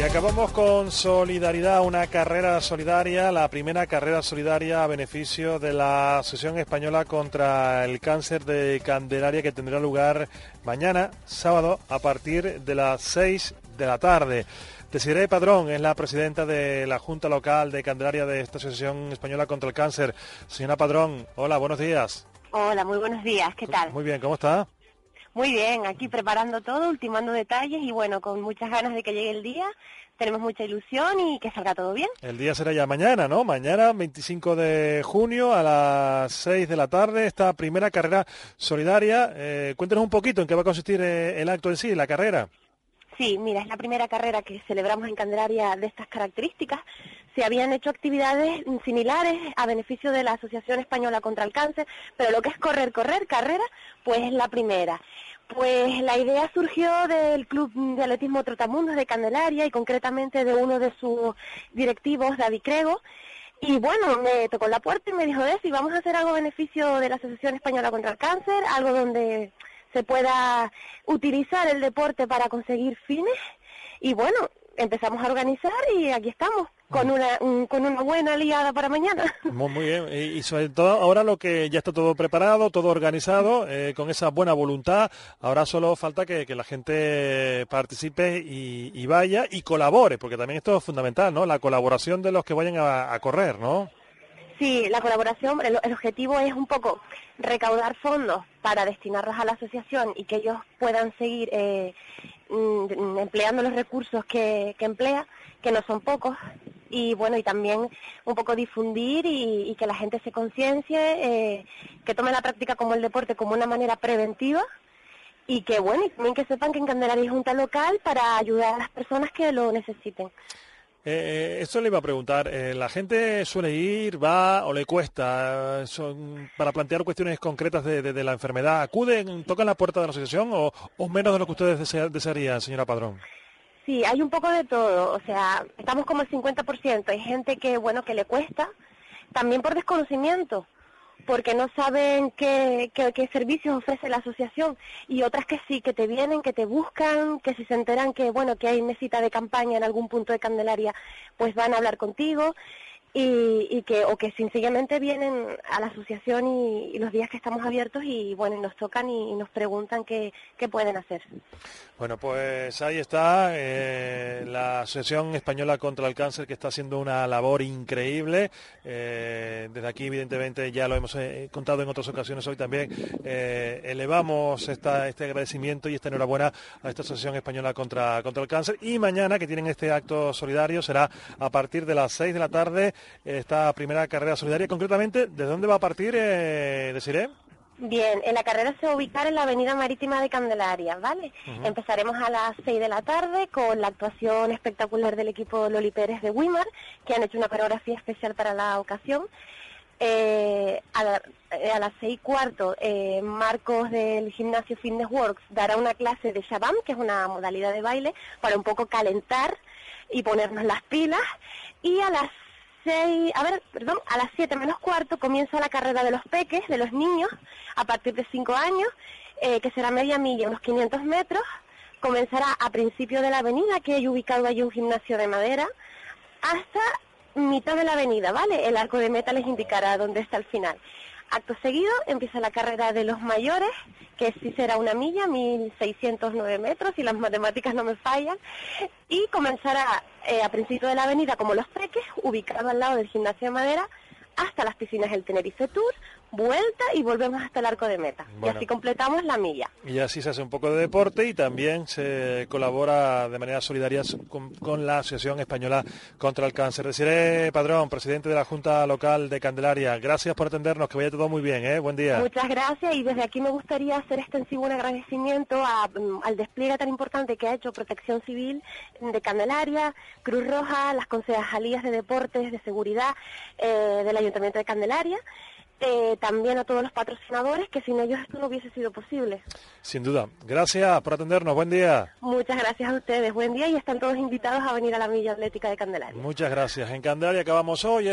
Y acabamos con Solidaridad, una carrera solidaria, la primera carrera solidaria a beneficio de la Asociación Española contra el Cáncer de Candelaria que tendrá lugar mañana, sábado, a partir de las 6 de la tarde. Desiree Padrón es la presidenta de la Junta Local de Candelaria de esta Asociación Española contra el Cáncer. Señora Padrón, hola, buenos días. Hola, muy buenos días, ¿qué tal? Muy bien, ¿cómo está? Muy bien, aquí preparando todo, ultimando detalles y bueno, con muchas ganas de que llegue el día. Tenemos mucha ilusión y que salga todo bien. El día será ya mañana, ¿no? Mañana, 25 de junio, a las 6 de la tarde, esta primera carrera solidaria. Eh, cuéntenos un poquito en qué va a consistir eh, el acto en sí, la carrera. Sí, mira, es la primera carrera que celebramos en Candelaria de estas características. Se habían hecho actividades similares a beneficio de la Asociación Española contra el Cáncer, pero lo que es correr, correr, carrera, pues es la primera. Pues la idea surgió del Club de Atletismo Trotamundos de Candelaria y concretamente de uno de sus directivos, David Crego, y bueno, me tocó la puerta y me dijo, si vamos a hacer algo a beneficio de la Asociación Española contra el Cáncer, algo donde se pueda utilizar el deporte para conseguir fines. Y bueno, empezamos a organizar y aquí estamos, con una, con una buena liada para mañana. Muy, bien, y, sobre todo ahora lo que ya está todo preparado, todo organizado, eh, con esa buena voluntad, ahora solo falta que, la gente participe y, vaya y colabore, porque también esto es fundamental, ¿no? La colaboración de los que vayan a, correr, ¿no? Sí, la colaboración, el, objetivo es un poco recaudar fondos para destinarlos a la asociación y que ellos puedan seguir eh, mm, empleando los recursos que, emplea, que no son pocos, y bueno, y también un poco difundir y, que la gente se conciencie, eh, que tome la práctica como el deporte como una manera preventiva y que bueno, y también que sepan que en Candelaria hay junta local para ayudar a las personas que lo necesiten. Eh, eh, esto le iba a preguntar, eh, ¿la gente suele ir, va o le cuesta? Son, para plantear cuestiones concretas de, la enfermedad, ¿acuden, tocan la puerta de la asociación o, menos de lo que ustedes desearían, señora Padrón? Sí, hay un poco de todo, o sea, estamos como el 50%, hay gente que, bueno, que le cuesta, también por desconocimiento, porque no saben qué, qué, servicios ofrece la asociación. Y otras que sí, que te vienen, que te buscan, que si se enteran que, bueno, que hay mesita de campaña en algún punto de Candelaria, pues van a hablar contigo y, que o que sencillamente vienen a la asociación y, los días que estamos abiertos y bueno nos tocan y, nos preguntan qué, qué, pueden hacer. Bueno, pues ahí está eh, la Asociación Española contra el Cáncer que está haciendo una labor increíble. Eh, desde aquí, evidentemente, ya lo hemos eh, contado en otras ocasiones hoy también. elevamos esta, este agradecimiento y esta enhorabuena a esta Asociación Española contra, contra el Cáncer. Y mañana, que tienen este acto solidario, será a partir de las 6 de la tarde esta primera carrera solidaria. Concretamente, ¿de dónde va a partir, eh, Desiree? Bien, en la carrera se va a ubicar en la Avenida Marítima de Candelaria, ¿vale? Empezaremos a las 6 de la tarde con la actuación espectacular del equipo Loli Pérez de Wimar, que han hecho una coreografía especial para la ocasión. Eh, a, eh, a, las seis y cuarto, eh, Marcos del gimnasio Fitness Works dará una clase de Shabam, que es una modalidad de baile, para un poco calentar y ponernos las pilas. Y a las seis, a ver, perdón, a las siete menos cuarto comienza la carrera de los peques, de los niños, a partir de cinco años, eh, que será media milla, unos 500 metros. Comenzará a principio de la avenida, que hay ubicado ahí un gimnasio de madera, hasta mitad de la avenida, ¿vale? El arco de meta les indicará dónde está el final. Acto seguido empieza la carrera de los mayores, que sí será una milla, 1.609 metros, y las matemáticas no me fallan, y comenzará eh, a principio de la avenida como Los Treques, ubicado al lado del gimnasio de madera, hasta las piscinas del Tenerife Tour, vuelta y volvemos hasta el arco de meta. Y así completamos la milla. Y así se hace un poco de deporte y también se colabora de manera solidaria con, la Asociación Española contra el Cáncer. Deciré, Padrón, presidente de la Junta Local de Candelaria, gracias por atendernos, que vaya todo muy bien, ¿eh? Buen día. Muchas gracias y desde aquí me gustaría hacer extensivo un agradecimiento mm, al despliegue tan importante que ha hecho Protección Civil de Candelaria, Cruz Roja, las concejalías de deportes, de seguridad eh, del Ayuntamiento de Candelaria eh, también a todos los patrocinadores, que sin ellos esto no hubiese sido posible. Sin duda. Gracias por atendernos. Buen día. Muchas gracias a ustedes. Buen día y están todos invitados a venir a la Milla Atlética de Candelaria. Muchas gracias. En Candelaria acabamos hoy.